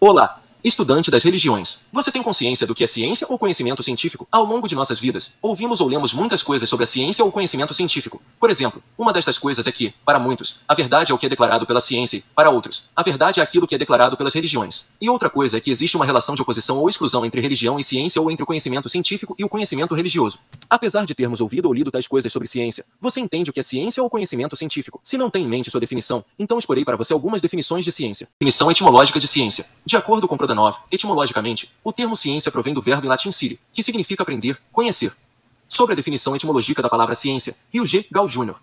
Olá, estudante das religiões. Você tem consciência do que é ciência ou conhecimento científico? Ao longo de nossas vidas, ouvimos ou lemos muitas coisas sobre a ciência ou conhecimento científico. Por exemplo, uma destas coisas é que, para muitos, a verdade é o que é declarado pela ciência e, para outros, a verdade é aquilo que é declarado pelas religiões. E outra coisa é que existe uma relação de oposição ou exclusão entre religião e ciência ou entre o conhecimento científico e o conhecimento religioso. Apesar de termos ouvido ou lido tais coisas sobre ciência, você entende o que é ciência ou conhecimento científico? Se não tem em mente sua definição, então exporei para você algumas definições de ciência. Definição etimológica de ciência. De acordo com Prodanov, etimologicamente, o termo ciência provém do verbo em latim cire, que significa aprender, conhecer. Sobre a definição etimológica da palavra ciência, Rio G. Gal Jr.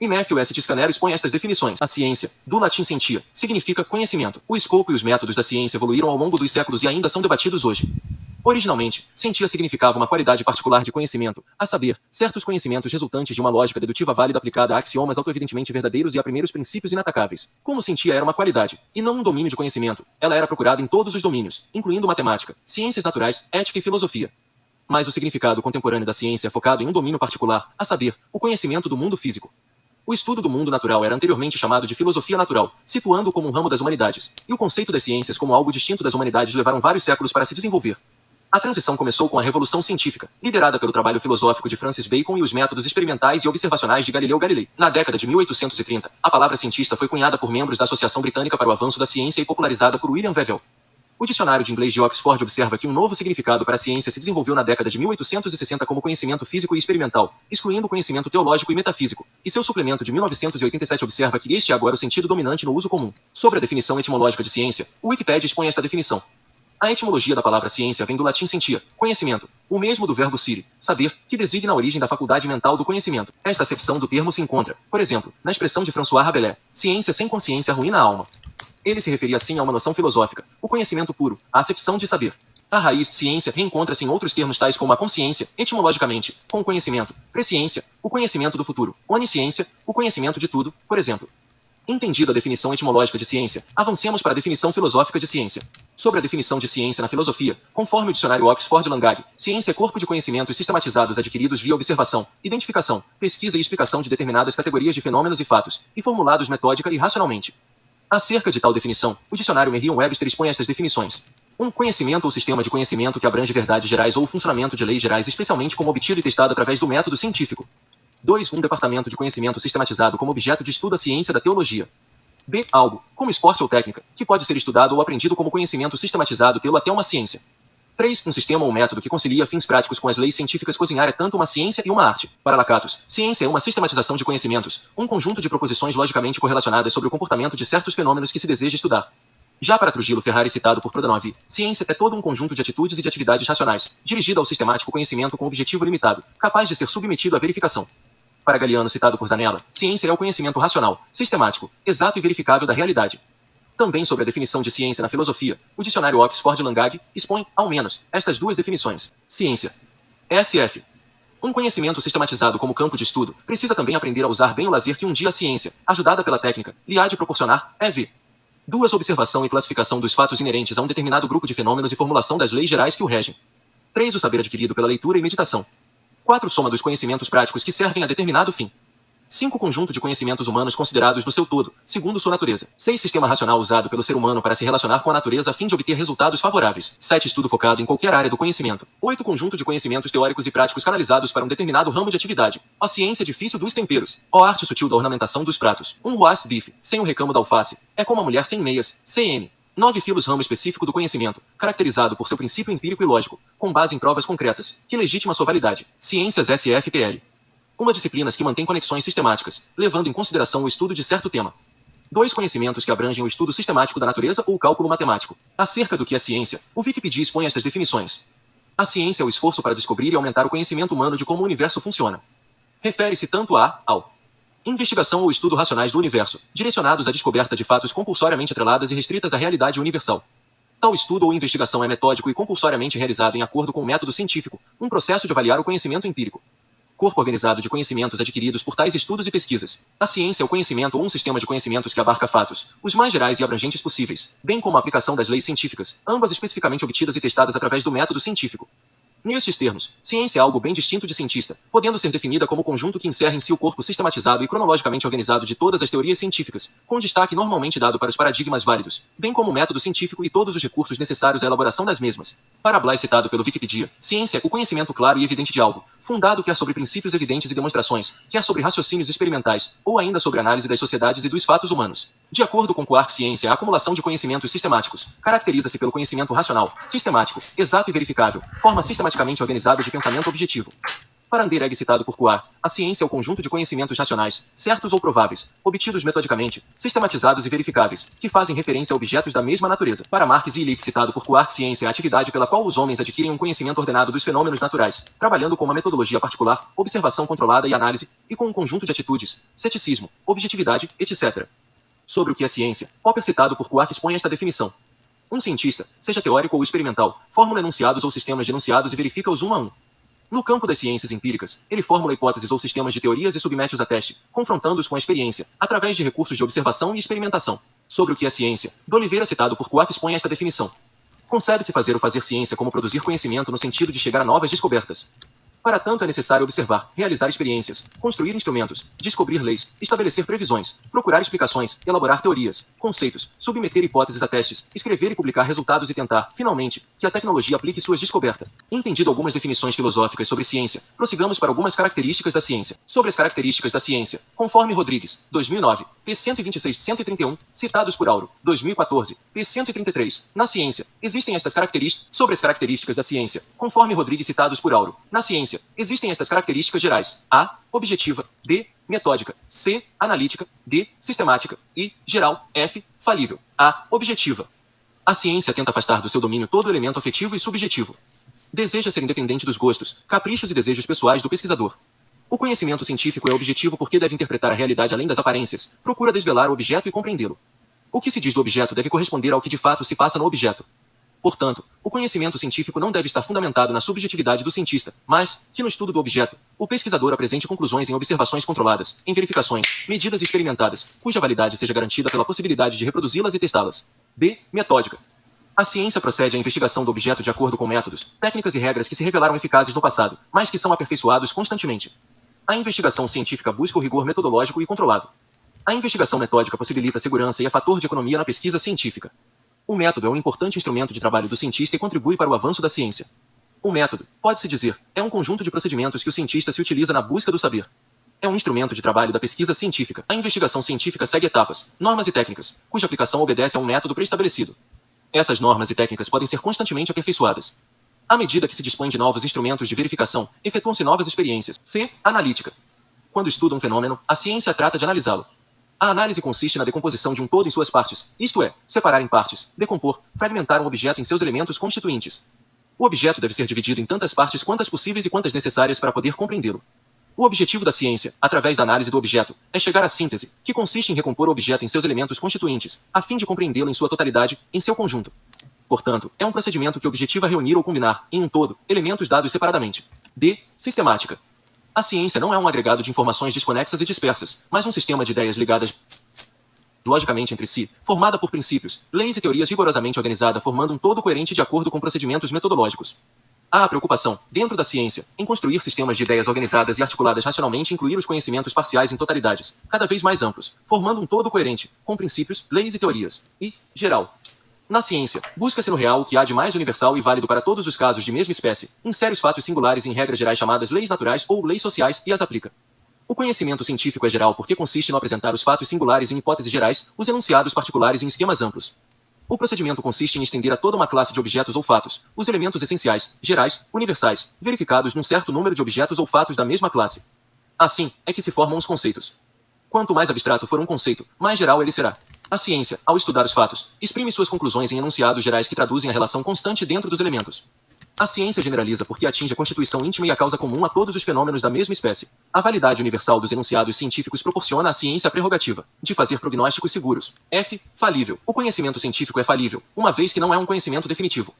E Matthew S. Tiscanero expõe estas definições. A ciência, do latim sentia, significa conhecimento. O escopo e os métodos da ciência evoluíram ao longo dos séculos e ainda são debatidos hoje. Originalmente, sentia significava uma qualidade particular de conhecimento, a saber, certos conhecimentos resultantes de uma lógica dedutiva válida aplicada a axiomas autoevidentemente verdadeiros e a primeiros princípios inatacáveis. Como sentia era uma qualidade, e não um domínio de conhecimento, ela era procurada em todos os domínios, incluindo matemática, ciências naturais, ética e filosofia. Mas o significado contemporâneo da ciência é focado em um domínio particular, a saber, o conhecimento do mundo físico. O estudo do mundo natural era anteriormente chamado de filosofia natural, situando-o como um ramo das humanidades, e o conceito das ciências como algo distinto das humanidades levaram vários séculos para se desenvolver. A transição começou com a Revolução Científica, liderada pelo trabalho filosófico de Francis Bacon e os métodos experimentais e observacionais de Galileu Galilei. Na década de 1830, a palavra cientista foi cunhada por membros da Associação Britânica para o Avanço da Ciência e popularizada por William Wevell. O dicionário de inglês de Oxford observa que um novo significado para a ciência se desenvolveu na década de 1860 como conhecimento físico e experimental, excluindo o conhecimento teológico e metafísico, e seu suplemento de 1987 observa que este é agora o sentido dominante no uso comum. Sobre a definição etimológica de ciência, o Wikipedia expõe esta definição. A etimologia da palavra ciência vem do latim sentia, conhecimento, o mesmo do verbo sire, saber, que designa a origem da faculdade mental do conhecimento. Esta acepção do termo se encontra, por exemplo, na expressão de François Rabelais, ciência sem consciência arruína a alma. Ele se referia assim a uma noção filosófica, o conhecimento puro, a acepção de saber. A raiz ciência reencontra-se em outros termos tais como a consciência, etimologicamente, com o conhecimento, presciência, o conhecimento do futuro, onisciência, o conhecimento de tudo, por exemplo. Entendida a definição etimológica de ciência, avancemos para a definição filosófica de ciência. Sobre a definição de ciência na filosofia, conforme o dicionário Oxford Langage, ciência é corpo de conhecimentos sistematizados adquiridos via observação, identificação, pesquisa e explicação de determinadas categorias de fenômenos e fatos, e formulados metódica e racionalmente. Acerca de tal definição, o dicionário Merriam-Webster expõe estas definições. Um conhecimento ou sistema de conhecimento que abrange verdades gerais ou o funcionamento de leis gerais especialmente como obtido e testado através do método científico. 2. Um departamento de conhecimento sistematizado como objeto de estudo a ciência da teologia. B. Algo, como esporte ou técnica, que pode ser estudado ou aprendido como conhecimento sistematizado tê-lo até uma ciência. 3. Um sistema ou método que concilia fins práticos com as leis científicas. Cozinhar é tanto uma ciência e uma arte. Para Lacatus, ciência é uma sistematização de conhecimentos, um conjunto de proposições logicamente correlacionadas sobre o comportamento de certos fenômenos que se deseja estudar. Já para Trujillo Ferrari citado por Prodanov, ciência é todo um conjunto de atitudes e de atividades racionais, dirigida ao sistemático conhecimento com objetivo limitado, capaz de ser submetido à verificação. Para Galiano, citado por Zanella, ciência é o conhecimento racional, sistemático, exato e verificável da realidade. Também sobre a definição de ciência na filosofia, o dicionário Oxford Langage expõe, ao menos, estas duas definições. Ciência. SF. Um conhecimento sistematizado como campo de estudo precisa também aprender a usar bem o lazer que um dia a ciência, ajudada pela técnica, lhe há de proporcionar, EV. Duas observação e classificação dos fatos inerentes a um determinado grupo de fenômenos e formulação das leis gerais que o regem. 3. O saber adquirido pela leitura e meditação. 4. Soma dos conhecimentos práticos que servem a determinado fim. 5. Conjunto de conhecimentos humanos considerados no seu todo, segundo sua natureza. 6. Sistema racional usado pelo ser humano para se relacionar com a natureza a fim de obter resultados favoráveis. 7. Estudo focado em qualquer área do conhecimento. 8. Conjunto de conhecimentos teóricos e práticos canalizados para um determinado ramo de atividade. A ciência difícil dos temperos. A arte sutil da ornamentação dos pratos. Um roast beef, sem o recamo da alface. É como a mulher sem meias. CN. 9 filos ramo específico do conhecimento, caracterizado por seu princípio empírico e lógico, com base em provas concretas, que legitima sua validade. Ciências SFPL. Uma disciplina que mantém conexões sistemáticas, levando em consideração o estudo de certo tema. Dois conhecimentos que abrangem o estudo sistemático da natureza ou o cálculo matemático. Acerca do que é ciência, o Wikipedia expõe estas definições. A ciência é o esforço para descobrir e aumentar o conhecimento humano de como o universo funciona. Refere-se tanto a, ao Investigação ou estudo racionais do universo, direcionados à descoberta de fatos compulsoriamente atreladas e restritas à realidade universal. Tal estudo ou investigação é metódico e compulsoriamente realizado em acordo com o método científico, um processo de avaliar o conhecimento empírico. Corpo organizado de conhecimentos adquiridos por tais estudos e pesquisas. A ciência é o conhecimento ou um sistema de conhecimentos que abarca fatos, os mais gerais e abrangentes possíveis, bem como a aplicação das leis científicas, ambas especificamente obtidas e testadas através do método científico. Nestes termos, ciência é algo bem distinto de cientista, podendo ser definida como conjunto que encerra em si o corpo sistematizado e cronologicamente organizado de todas as teorias científicas, com destaque normalmente dado para os paradigmas válidos, bem como o método científico e todos os recursos necessários à elaboração das mesmas. Para Blay citado pelo Wikipedia, ciência é o conhecimento claro e evidente de algo, fundado quer sobre princípios evidentes e demonstrações, quer sobre raciocínios experimentais, ou ainda sobre análise das sociedades e dos fatos humanos. De acordo com Quark, ciência é a acumulação de conhecimentos sistemáticos, caracteriza-se pelo conhecimento racional, sistemático, exato e verificável, forma sistematicamente organizada de pensamento objetivo. Para Anderegg citado por Coar, a ciência é o conjunto de conhecimentos racionais, certos ou prováveis, obtidos metodicamente, sistematizados e verificáveis, que fazem referência a objetos da mesma natureza. Para Marx e Illich citado por Coar, ciência é a atividade pela qual os homens adquirem um conhecimento ordenado dos fenômenos naturais, trabalhando com uma metodologia particular, observação controlada e análise, e com um conjunto de atitudes, ceticismo, objetividade, etc. Sobre o que é ciência, Popper citado por Quark expõe esta definição. Um cientista, seja teórico ou experimental, formula enunciados ou sistemas de enunciados e verifica-os um a um. No campo das ciências empíricas, ele formula hipóteses ou sistemas de teorias e submete-os a teste, confrontando-os com a experiência, através de recursos de observação e experimentação. Sobre o que é ciência, D'Oliveira citado por Quark expõe esta definição. Concebe-se fazer o fazer ciência como produzir conhecimento no sentido de chegar a novas descobertas. Para tanto é necessário observar, realizar experiências, construir instrumentos, descobrir leis, estabelecer previsões, procurar explicações, elaborar teorias, conceitos, submeter hipóteses a testes, escrever e publicar resultados e tentar, finalmente, que a tecnologia aplique suas descobertas. Entendido algumas definições filosóficas sobre ciência, prossigamos para algumas características da ciência. Sobre as características da ciência, conforme Rodrigues, 2009, P126-131, citados por Auro, 2014, P133. Na ciência, existem estas características. Sobre as características da ciência, conforme Rodrigues citados por Auro, na ciência, ciência, existem estas características gerais: A. Objetiva. B. Metódica. C. Analítica. D. Sistemática. E, geral. F. Falível. A. Objetiva. A ciência tenta afastar do seu domínio todo elemento afetivo e subjetivo. Deseja ser independente dos gostos, caprichos e desejos pessoais do pesquisador. O conhecimento científico é objetivo porque deve interpretar a realidade além das aparências, procura desvelar o objeto e compreendê-lo. O que se diz do objeto deve corresponder ao que de fato se passa no objeto. Portanto, o conhecimento científico não deve estar fundamentado na subjetividade do cientista, mas que no estudo do objeto, o pesquisador apresente conclusões em observações controladas, em verificações, medidas experimentadas, cuja validade seja garantida pela possibilidade de reproduzi-las e testá-las. B. Metódica. A ciência procede à investigação do objeto de acordo com métodos, técnicas e regras que se revelaram eficazes no passado, mas que são aperfeiçoados constantemente. A investigação científica busca o rigor metodológico e controlado. A investigação metódica possibilita segurança e é fator de economia na pesquisa científica. O método é um importante instrumento de trabalho do cientista e contribui para o avanço da ciência. O método, pode-se dizer, é um conjunto de procedimentos que o cientista se utiliza na busca do saber. É um instrumento de trabalho da pesquisa científica. A investigação científica segue etapas, normas e técnicas, cuja aplicação obedece a um método preestabelecido. Essas normas e técnicas podem ser constantemente aperfeiçoadas. À medida que se dispõe de novos instrumentos de verificação, efetuam-se novas experiências. C. Analítica. Quando estuda um fenômeno, a ciência trata de analisá-lo. A análise consiste na decomposição de um todo em suas partes, isto é, separar em partes, decompor, fragmentar um objeto em seus elementos constituintes. O objeto deve ser dividido em tantas partes quantas possíveis e quantas necessárias para poder compreendê-lo. O objetivo da ciência, através da análise do objeto, é chegar à síntese, que consiste em recompor o objeto em seus elementos constituintes, a fim de compreendê-lo em sua totalidade, em seu conjunto. Portanto, é um procedimento que objetiva reunir ou combinar, em um todo, elementos dados separadamente. D. Sistemática. A ciência não é um agregado de informações desconexas e dispersas, mas um sistema de ideias ligadas logicamente entre si, formada por princípios, leis e teorias rigorosamente organizada, formando um todo coerente de acordo com procedimentos metodológicos. Há a preocupação, dentro da ciência, em construir sistemas de ideias organizadas e articuladas racionalmente incluir os conhecimentos parciais em totalidades, cada vez mais amplos, formando um todo coerente, com princípios, leis e teorias. E, geral, na ciência, busca-se no real o que há de mais universal e válido para todos os casos de mesma espécie, insere os fatos singulares em regras gerais chamadas leis naturais ou leis sociais e as aplica. O conhecimento científico é geral porque consiste no apresentar os fatos singulares em hipóteses gerais, os enunciados particulares em esquemas amplos. O procedimento consiste em estender a toda uma classe de objetos ou fatos, os elementos essenciais, gerais, universais, verificados num certo número de objetos ou fatos da mesma classe. Assim, é que se formam os conceitos. Quanto mais abstrato for um conceito, mais geral ele será. A ciência, ao estudar os fatos, exprime suas conclusões em enunciados gerais que traduzem a relação constante dentro dos elementos. A ciência generaliza porque atinge a constituição íntima e a causa comum a todos os fenômenos da mesma espécie. A validade universal dos enunciados científicos proporciona à ciência a prerrogativa de fazer prognósticos seguros. F. Falível. O conhecimento científico é falível, uma vez que não é um conhecimento definitivo.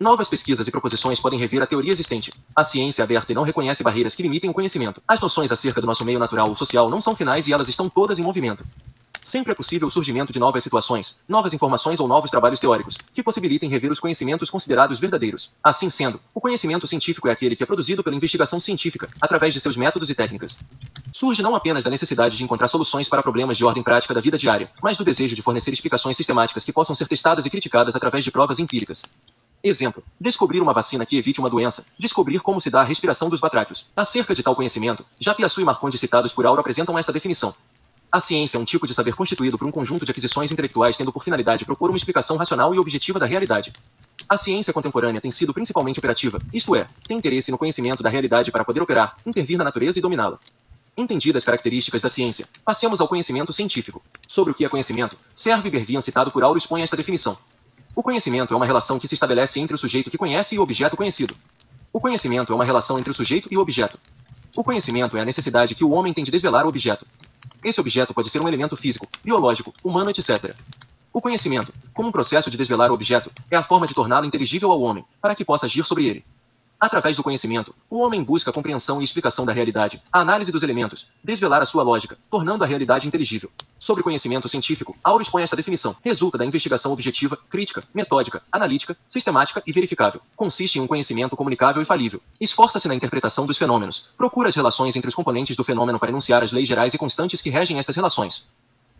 Novas pesquisas e proposições podem rever a teoria existente. A ciência é aberta e não reconhece barreiras que limitem o conhecimento. As noções acerca do nosso meio natural ou social não são finais e elas estão todas em movimento. Sempre é possível o surgimento de novas situações, novas informações ou novos trabalhos teóricos, que possibilitem rever os conhecimentos considerados verdadeiros. Assim sendo, o conhecimento científico é aquele que é produzido pela investigação científica, através de seus métodos e técnicas. Surge não apenas da necessidade de encontrar soluções para problemas de ordem prática da vida diária, mas do desejo de fornecer explicações sistemáticas que possam ser testadas e criticadas através de provas empíricas. Exemplo: descobrir uma vacina que evite uma doença, descobrir como se dá a respiração dos batráquios. Acerca de tal conhecimento, já Piaçu e Marcondes citados por Auro apresentam esta definição. A ciência é um tipo de saber constituído por um conjunto de aquisições intelectuais tendo por finalidade propor uma explicação racional e objetiva da realidade. A ciência contemporânea tem sido principalmente operativa, isto é, tem interesse no conhecimento da realidade para poder operar, intervir na natureza e dominá-la. Entendidas as características da ciência, passemos ao conhecimento científico. Sobre o que é conhecimento, Serve Bervian citado por Auro expõe esta definição. O conhecimento é uma relação que se estabelece entre o sujeito que conhece e o objeto conhecido. O conhecimento é uma relação entre o sujeito e o objeto. O conhecimento é a necessidade que o homem tem de desvelar o objeto. Esse objeto pode ser um elemento físico, biológico, humano, etc. O conhecimento, como um processo de desvelar o objeto, é a forma de torná-lo inteligível ao homem, para que possa agir sobre ele. Através do conhecimento, o homem busca a compreensão e explicação da realidade, a análise dos elementos, desvelar a sua lógica, tornando a realidade inteligível. Sobre conhecimento científico, Auro expõe esta definição. Resulta da investigação objetiva, crítica, metódica, analítica, sistemática e verificável. Consiste em um conhecimento comunicável e falível. Esforça-se na interpretação dos fenômenos. Procura as relações entre os componentes do fenômeno para enunciar as leis gerais e constantes que regem estas relações.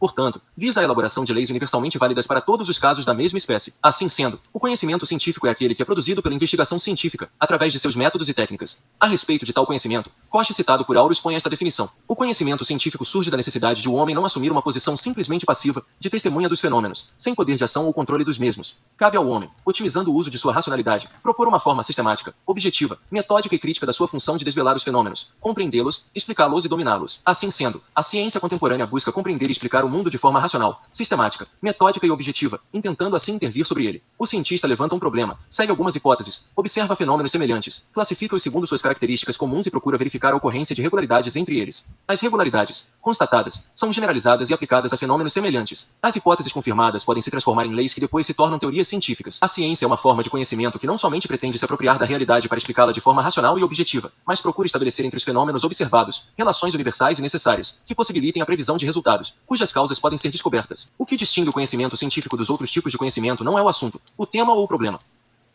Portanto, visa a elaboração de leis universalmente válidas para todos os casos da mesma espécie. Assim sendo, o conhecimento científico é aquele que é produzido pela investigação científica, através de seus métodos e técnicas. A respeito de tal conhecimento, Koch citado por Auro expõe esta definição. O conhecimento científico surge da necessidade de o um homem não assumir uma posição simplesmente passiva, de testemunha dos fenômenos, sem poder de ação ou controle dos mesmos. Cabe ao homem, otimizando o uso de sua racionalidade, propor uma forma sistemática, objetiva, metódica e crítica da sua função de desvelar os fenômenos, compreendê-los, explicá-los e dominá-los. Assim sendo, a ciência contemporânea busca compreender e explicar o mundo de forma racional, sistemática, metódica e objetiva, intentando assim intervir sobre ele. O cientista levanta um problema, segue algumas hipóteses, observa fenômenos semelhantes, classifica-os segundo suas características comuns e procura verificar a ocorrência de regularidades entre eles. As regularidades, constatadas, são generalizadas e aplicadas a fenômenos semelhantes. As hipóteses confirmadas podem se transformar em leis que depois se tornam teorias científicas. A ciência é uma forma de conhecimento que não somente pretende se apropriar da realidade para explicá-la de forma racional e objetiva, mas procura estabelecer entre os fenômenos observados relações universais e necessárias que possibilitem a previsão de resultados, cujas causas podem ser descobertas. O que distingue o conhecimento científico dos outros tipos de conhecimento não é o assunto, o tema ou o problema.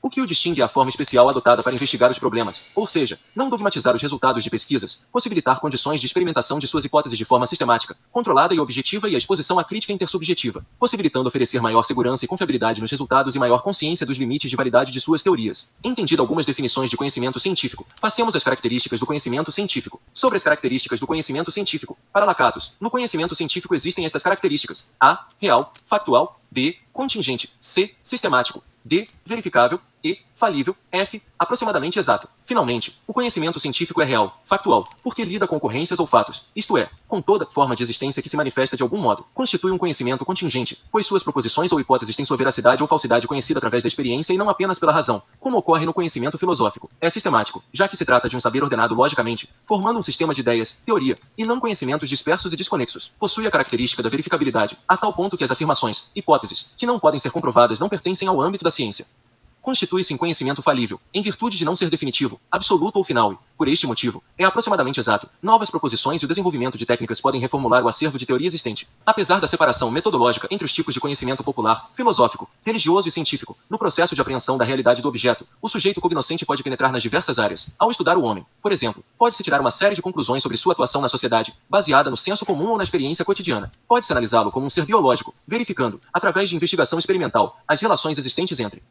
O que o distingue é a forma especial adotada para investigar os problemas, ou seja, não dogmatizar os resultados de pesquisas, possibilitar condições de experimentação de suas hipóteses de forma sistemática, controlada e objetiva e a exposição à crítica intersubjetiva, possibilitando oferecer maior segurança e confiabilidade nos resultados e maior consciência dos limites de validade de suas teorias. Entendido algumas definições de conhecimento científico, passemos às características do conhecimento científico. Sobre as características do conhecimento científico, para Lacatos, no conhecimento científico existem estas características: A. Real, factual, B. Contingente, C. Sistemático, D. Verificável e falível, F. aproximadamente exato. Finalmente, o conhecimento científico é real, factual, porque lida com ocorrências ou fatos, isto é, com toda forma de existência que se manifesta de algum modo. Constitui um conhecimento contingente, pois suas proposições ou hipóteses têm sua veracidade ou falsidade conhecida através da experiência e não apenas pela razão, como ocorre no conhecimento filosófico. É sistemático, já que se trata de um saber ordenado logicamente, formando um sistema de ideias, teoria, e não conhecimentos dispersos e desconexos. Possui a característica da verificabilidade, a tal ponto que as afirmações, hipóteses, que não podem ser comprovadas não pertencem ao âmbito da ciência constitui-se em conhecimento falível, em virtude de não ser definitivo, absoluto ou final e, por este motivo, é aproximadamente exato. Novas proposições e o desenvolvimento de técnicas podem reformular o acervo de teoria existente. Apesar da separação metodológica entre os tipos de conhecimento popular, filosófico, religioso e científico, no processo de apreensão da realidade do objeto, o sujeito cognoscente pode penetrar nas diversas áreas. Ao estudar o homem, por exemplo, pode-se tirar uma série de conclusões sobre sua atuação na sociedade, baseada no senso comum ou na experiência cotidiana. Pode-se analisá-lo como um ser biológico, verificando, através de investigação experimental, as relações existentes entre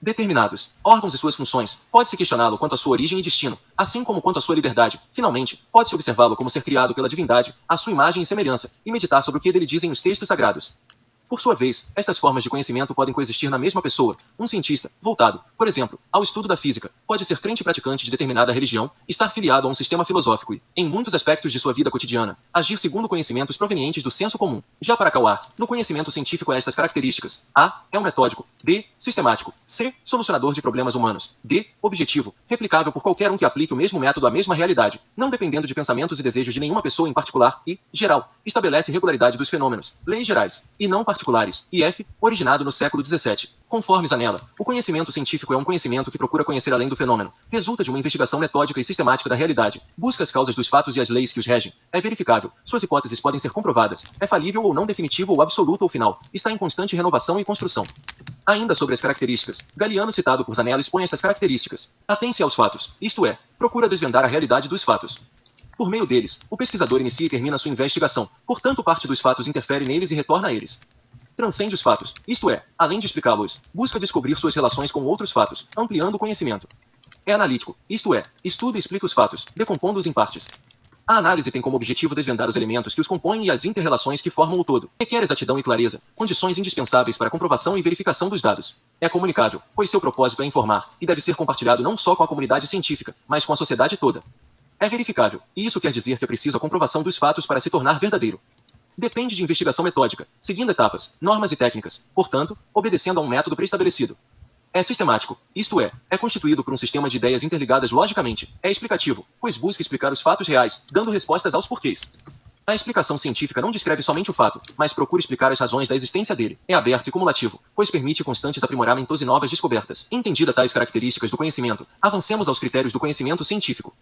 determinados, órgãos e suas funções, pode-se questioná-lo quanto à sua origem e destino, assim como quanto à sua liberdade. Finalmente, pode-se observá-lo como ser criado pela divindade, à sua imagem e semelhança, e meditar sobre o que dele dizem os textos sagrados. Por sua vez, estas formas de conhecimento podem coexistir na mesma pessoa. Um cientista, voltado, por exemplo, ao estudo da física, pode ser crente praticante de determinada religião, estar filiado a um sistema filosófico e, em muitos aspectos de sua vida cotidiana, agir segundo conhecimentos provenientes do senso comum. Já para Kauar, no conhecimento científico há estas características: A. É um metódico. B. Sistemático. C. Solucionador de problemas humanos. D. Objetivo. Replicável por qualquer um que aplique o mesmo método à mesma realidade, não dependendo de pensamentos e desejos de nenhuma pessoa em particular e, geral, estabelece regularidade dos fenômenos, leis gerais, e não particulares, e F, originado no século XVII. Conforme Zanella, o conhecimento científico é um conhecimento que procura conhecer além do fenômeno. Resulta de uma investigação metódica e sistemática da realidade. Busca as causas dos fatos e as leis que os regem. É verificável. Suas hipóteses podem ser comprovadas. É falível ou não definitivo ou absoluto ou final. Está em constante renovação e construção. Ainda sobre as características, Galiano citado por Zanella expõe estas características. Atém-se aos fatos, isto é, procura desvendar a realidade dos fatos. Por meio deles, o pesquisador inicia e termina sua investigação, portanto parte dos fatos interfere neles e retorna a eles transcende os fatos, isto é, além de explicá-los, busca descobrir suas relações com outros fatos, ampliando o conhecimento. É analítico, isto é, estuda e explica os fatos, decompondo-os em partes. A análise tem como objetivo desvendar os elementos que os compõem e as interrelações que formam o todo. Requer exatidão e clareza, condições indispensáveis para a comprovação e verificação dos dados. É comunicável, pois seu propósito é informar, e deve ser compartilhado não só com a comunidade científica, mas com a sociedade toda. É verificável, e isso quer dizer que é preciso a comprovação dos fatos para se tornar verdadeiro depende de investigação metódica, seguindo etapas, normas e técnicas, portanto, obedecendo a um método pré-estabelecido. É sistemático, isto é, é constituído por um sistema de ideias interligadas logicamente. É explicativo, pois busca explicar os fatos reais, dando respostas aos porquês. A explicação científica não descreve somente o fato, mas procura explicar as razões da existência dele. É aberto e cumulativo, pois permite constantes aprimoramentos e novas descobertas. Entendida tais características do conhecimento, avancemos aos critérios do conhecimento científico.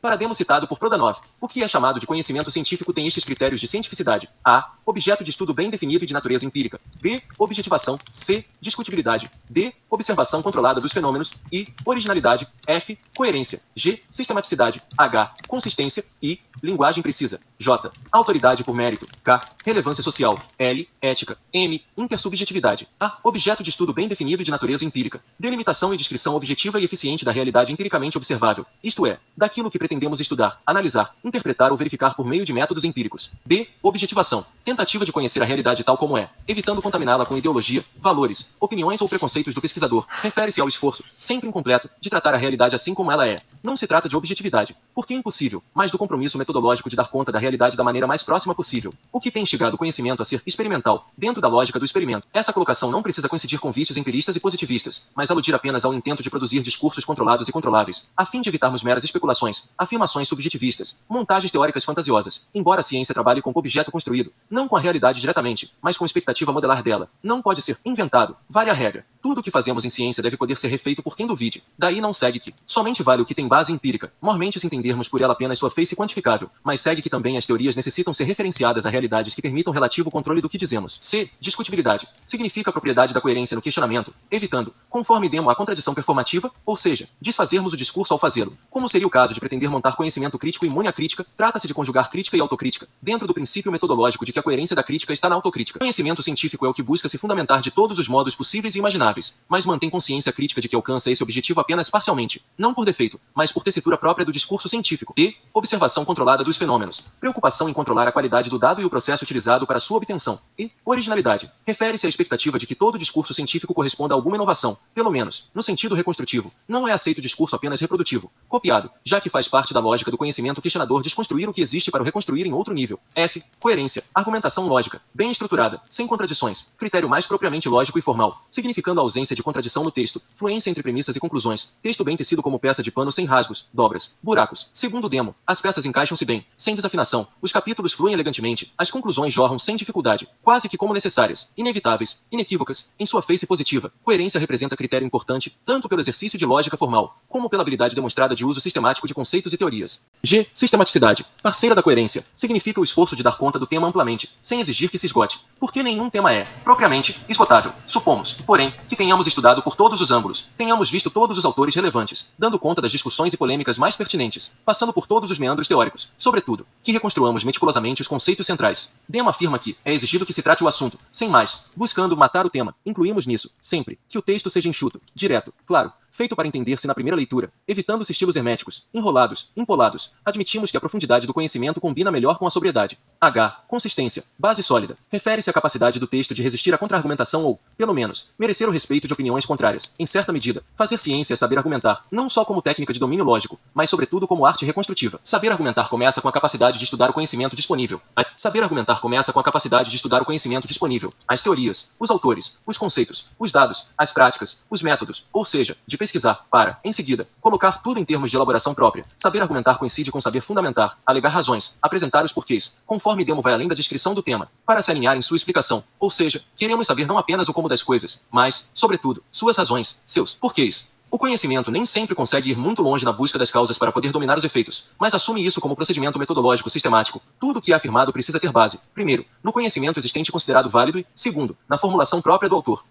Parademo citado por Prodanov. O que é chamado de conhecimento científico tem estes critérios de cientificidade. A. Objeto de estudo bem definido e de natureza empírica. B. Objetivação. C. Discutibilidade. D. Observação controlada dos fenômenos. I. Originalidade. F. Coerência. G. Sistematicidade. H. Consistência. I. Linguagem precisa. J. Autoridade por mérito. K. Relevância social. L. Ética. M. Intersubjetividade. A. Objeto de estudo bem definido e de natureza empírica. Delimitação e descrição objetiva e eficiente da realidade empiricamente observável. Isto é, daquilo que pretendemos estudar, analisar, interpretar ou verificar por meio de métodos empíricos. B. Objetivação. Tentativa de conhecer a realidade tal como é, evitando contaminá-la com ideologia, valores, opiniões ou preconceitos do pesquisador. Refere-se ao esforço, sempre incompleto, de tratar a realidade assim como ela é. Não se trata de objetividade, porque é impossível, mas do compromisso metodológico de dar conta da realidade da maneira mais próxima possível. O que tem instigado o conhecimento a ser experimental, dentro da lógica do experimento. Essa colocação não precisa coincidir com vícios empiristas e positivistas, mas aludir apenas ao intento de produzir discursos controlados e controláveis, a fim de evitarmos meras especulações, afirmações subjetivistas, montagens teóricas fantasiosas, embora a ciência trabalhe com o objeto construído, não com a realidade diretamente, mas com expectativa modelar dela. Não pode ser inventado. Vale a regra. Tudo o que fazemos em ciência deve poder ser refeito por quem duvide. Daí não segue que somente vale o que tem base empírica, mormente se entendermos por ela apenas sua face quantificável, mas segue que também as teorias necessitam ser referenciadas a realidades que permitam relativo controle do que dizemos. C. Discutibilidade. Significa a propriedade da coerência no questionamento, evitando, conforme demo a contradição performativa, ou seja, desfazermos o discurso ao fazê-lo. Como seria o caso de pretender montar conhecimento crítico imune à crítica, trata-se de conjugar crítica e autocrítica, dentro do princípio metodológico de que a coerência da crítica está na autocrítica. Conhecimento científico é o que busca se fundamentar de todos os modos possíveis e imagináveis, mas mantém consciência crítica de que alcança esse objetivo apenas parcialmente, não por defeito, mas por tessitura própria do discurso científico. E observação controlada dos fenômenos. Preocupação em controlar a qualidade do dado e o processo utilizado para sua obtenção. E originalidade. Refere-se à expectativa de que todo discurso científico corresponda a alguma inovação, pelo menos, no sentido reconstrutivo. Não é aceito discurso apenas reprodutivo, copiado, já que faz parte da lógica do conhecimento questionador desconstruir o que existe para o reconstruir em outro nível. F. Coerência. Argumentação lógica, bem estruturada, sem contradições. Critério mais propriamente lógico e formal, significando a ausência de contradição no texto, fluência entre premissas e conclusões. Texto bem tecido como peça de pano sem rasgos, dobras, buracos. Segundo demo, as peças encaixam-se bem, sem desafinação. Os capítulos fluem elegantemente, as conclusões jorram sem dificuldade, quase que como necessárias, inevitáveis, inequívocas, em sua face positiva. Coerência representa critério importante, tanto pelo exercício de lógica formal, como pela habilidade demonstrada de uso sistemático de conceitos e teorias. G. Sistematicidade. Parceira da coerência. Significa o esforço de dar conta do tema amplamente, sem exigir que se esgote. Porque nenhum tema é, propriamente, esgotável. Supomos, porém, que tenhamos estudado por todos os ângulos, tenhamos visto todos os autores relevantes, dando conta das discussões e polêmicas mais pertinentes, passando por todos os meandros teóricos, sobretudo, que reconstruamos meticulosamente os conceitos centrais. Dema afirma que é exigido que se trate o assunto, sem mais, buscando matar o tema. Incluímos nisso, sempre, que o texto seja enxuto, direto, claro, feito para entender-se na primeira leitura, evitando-se estilos herméticos, enrolados, empolados. Admitimos que a profundidade do conhecimento combina melhor com a sobriedade. H. Consistência. Base sólida. Refere-se à capacidade do texto de resistir à contra-argumentação ou, pelo menos, merecer o respeito de opiniões contrárias. Em certa medida, fazer ciência é saber argumentar, não só como técnica de domínio lógico, mas sobretudo como arte reconstrutiva. Saber argumentar começa com a capacidade de estudar o conhecimento disponível. Saber argumentar começa com a capacidade de estudar o conhecimento disponível, as teorias, os autores, os conceitos, os dados, as práticas, os métodos, ou seja, de pesquisar, para, em seguida, colocar tudo em termos de elaboração própria. Saber argumentar coincide com saber fundamentar, alegar razões, apresentar os porquês, conforme Demo vai além da descrição do tema, para se alinhar em sua explicação, ou seja, queremos saber não apenas o como das coisas, mas, sobretudo, suas razões, seus porquês. O conhecimento nem sempre consegue ir muito longe na busca das causas para poder dominar os efeitos, mas assume isso como procedimento metodológico sistemático. Tudo o que é afirmado precisa ter base, primeiro, no conhecimento existente considerado válido e, segundo, na formulação própria do autor.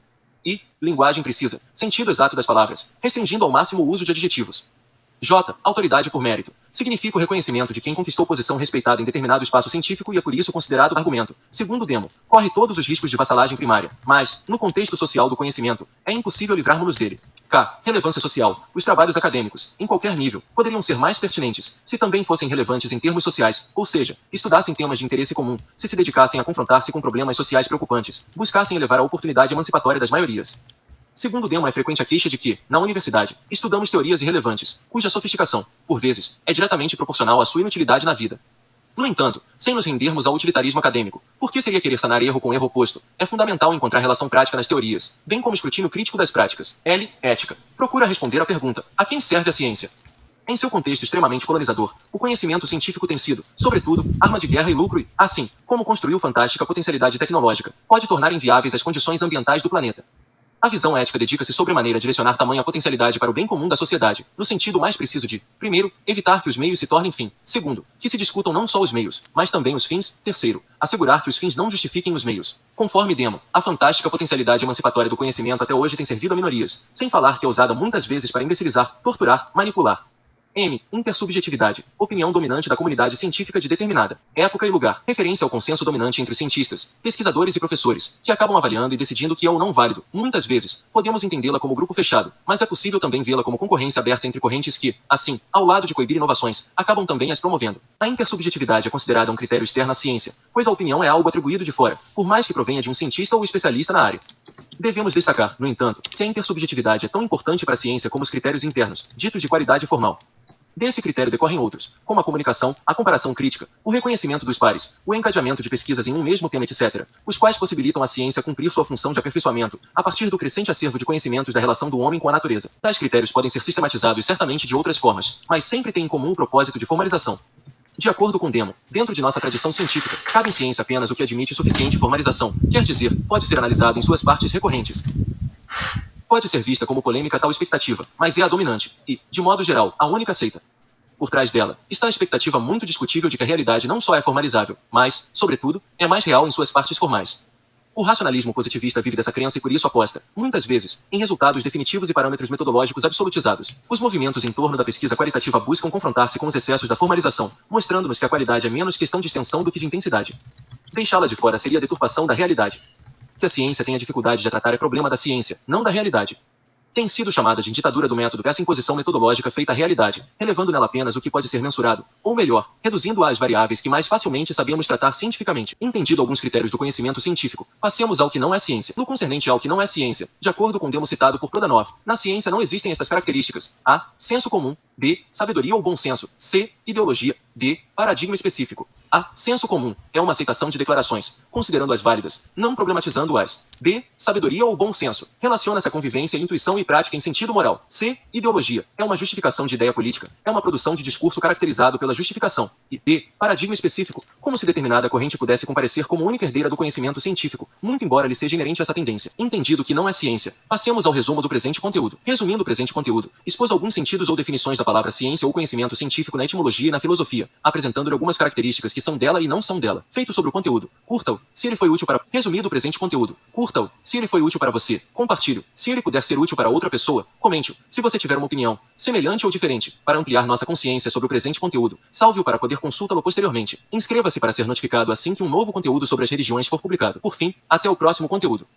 E, linguagem precisa, sentido exato das palavras, restringindo ao máximo o uso de adjetivos. J. Autoridade por mérito. Significa o reconhecimento de quem conquistou posição respeitada em determinado espaço científico e é por isso considerado argumento. Segundo Demo, corre todos os riscos de vassalagem primária, mas, no contexto social do conhecimento, é impossível livrarmos-nos dele. K. Relevância social. Os trabalhos acadêmicos, em qualquer nível, poderiam ser mais pertinentes se também fossem relevantes em termos sociais, ou seja, estudassem temas de interesse comum, se se dedicassem a confrontar-se com problemas sociais preocupantes, buscassem elevar a oportunidade emancipatória das maiorias. Segundo Demo, é frequente a queixa de que, na universidade, estudamos teorias irrelevantes, cuja sofisticação, por vezes, é diretamente proporcional à sua inutilidade na vida. No entanto, sem nos rendermos ao utilitarismo acadêmico, por que seria querer sanar erro com erro oposto? É fundamental encontrar relação prática nas teorias, bem como escrutínio crítico das práticas. L. Ética. Procura responder à pergunta: a quem serve a ciência? Em seu contexto extremamente colonizador, o conhecimento científico tem sido, sobretudo, arma de guerra e lucro e, assim, como construiu fantástica potencialidade tecnológica, pode tornar inviáveis as condições ambientais do planeta. A visão ética dedica-se sobremaneira a direcionar tamanha potencialidade para o bem comum da sociedade, no sentido mais preciso de, primeiro, evitar que os meios se tornem fim, segundo, que se discutam não só os meios, mas também os fins, terceiro, assegurar que os fins não justifiquem os meios. Conforme Demo, a fantástica potencialidade emancipatória do conhecimento até hoje tem servido a minorias, sem falar que é usada muitas vezes para imbecilizar, torturar, manipular, M. Intersubjetividade. Opinião dominante da comunidade científica de determinada época e lugar. Referência ao consenso dominante entre os cientistas, pesquisadores e professores, que acabam avaliando e decidindo que é ou não válido. Muitas vezes, podemos entendê-la como grupo fechado, mas é possível também vê-la como concorrência aberta entre correntes que, assim, ao lado de coibir inovações, acabam também as promovendo. A intersubjetividade é considerada um critério externo à ciência, pois a opinião é algo atribuído de fora, por mais que provenha de um cientista ou especialista na área. Devemos destacar, no entanto, que a intersubjetividade é tão importante para a ciência como os critérios internos, ditos de qualidade formal. Desse critério decorrem outros, como a comunicação, a comparação crítica, o reconhecimento dos pares, o encadeamento de pesquisas em um mesmo tema, etc., os quais possibilitam à ciência cumprir sua função de aperfeiçoamento, a partir do crescente acervo de conhecimentos da relação do homem com a natureza. Tais critérios podem ser sistematizados certamente de outras formas, mas sempre têm em comum o propósito de formalização. De acordo com Demo, dentro de nossa tradição científica, cabe em ciência apenas o que admite suficiente formalização, quer dizer, pode ser analisado em suas partes recorrentes. Pode ser vista como polêmica tal expectativa, mas é a dominante e, de modo geral, a única aceita. Por trás dela está a expectativa muito discutível de que a realidade não só é formalizável, mas, sobretudo, é mais real em suas partes formais. O racionalismo positivista vive dessa crença e por isso aposta, muitas vezes, em resultados definitivos e parâmetros metodológicos absolutizados. Os movimentos em torno da pesquisa qualitativa buscam confrontar-se com os excessos da formalização, mostrando-nos que a qualidade é menos questão de extensão do que de intensidade. Deixá-la de fora seria a deturpação da realidade. Que a ciência tenha dificuldade de tratar é problema da ciência, não da realidade. Tem sido chamada de ditadura do método essa imposição metodológica feita à realidade, relevando nela apenas o que pode ser mensurado, ou melhor, reduzindo-a às variáveis que mais facilmente sabemos tratar cientificamente. Entendido alguns critérios do conhecimento científico, passemos ao que não é ciência. No concernente ao que não é ciência, de acordo com o demo citado por Prodanov, na ciência não existem estas características: A. Senso comum. B. Sabedoria ou bom senso. C. Ideologia. D. Paradigma específico. A. Senso comum é uma aceitação de declarações, considerando-as válidas, não problematizando-as. B. Sabedoria ou bom senso relaciona-se a convivência, intuição e prática em sentido moral. C. Ideologia é uma justificação de ideia política, é uma produção de discurso caracterizado pela justificação. E D. Paradigma específico, como se determinada corrente pudesse comparecer como única herdeira do conhecimento científico, muito embora lhe seja inerente essa tendência. Entendido que não é ciência, passemos ao resumo do presente conteúdo. Resumindo o presente conteúdo, expôs alguns sentidos ou definições da palavra ciência ou conhecimento científico na etimologia e na filosofia, apresentando-lhe algumas características que que são dela e não são dela. Feito sobre o conteúdo. Curta-o, se ele foi útil para. Resumido o presente conteúdo. Curta-o, se ele foi útil para você. Compartilhe. Se ele puder ser útil para outra pessoa, comente-o. Se você tiver uma opinião, semelhante ou diferente, para ampliar nossa consciência sobre o presente conteúdo, salve-o para poder consultá-lo posteriormente. Inscreva-se para ser notificado assim que um novo conteúdo sobre as religiões for publicado. Por fim, até o próximo conteúdo.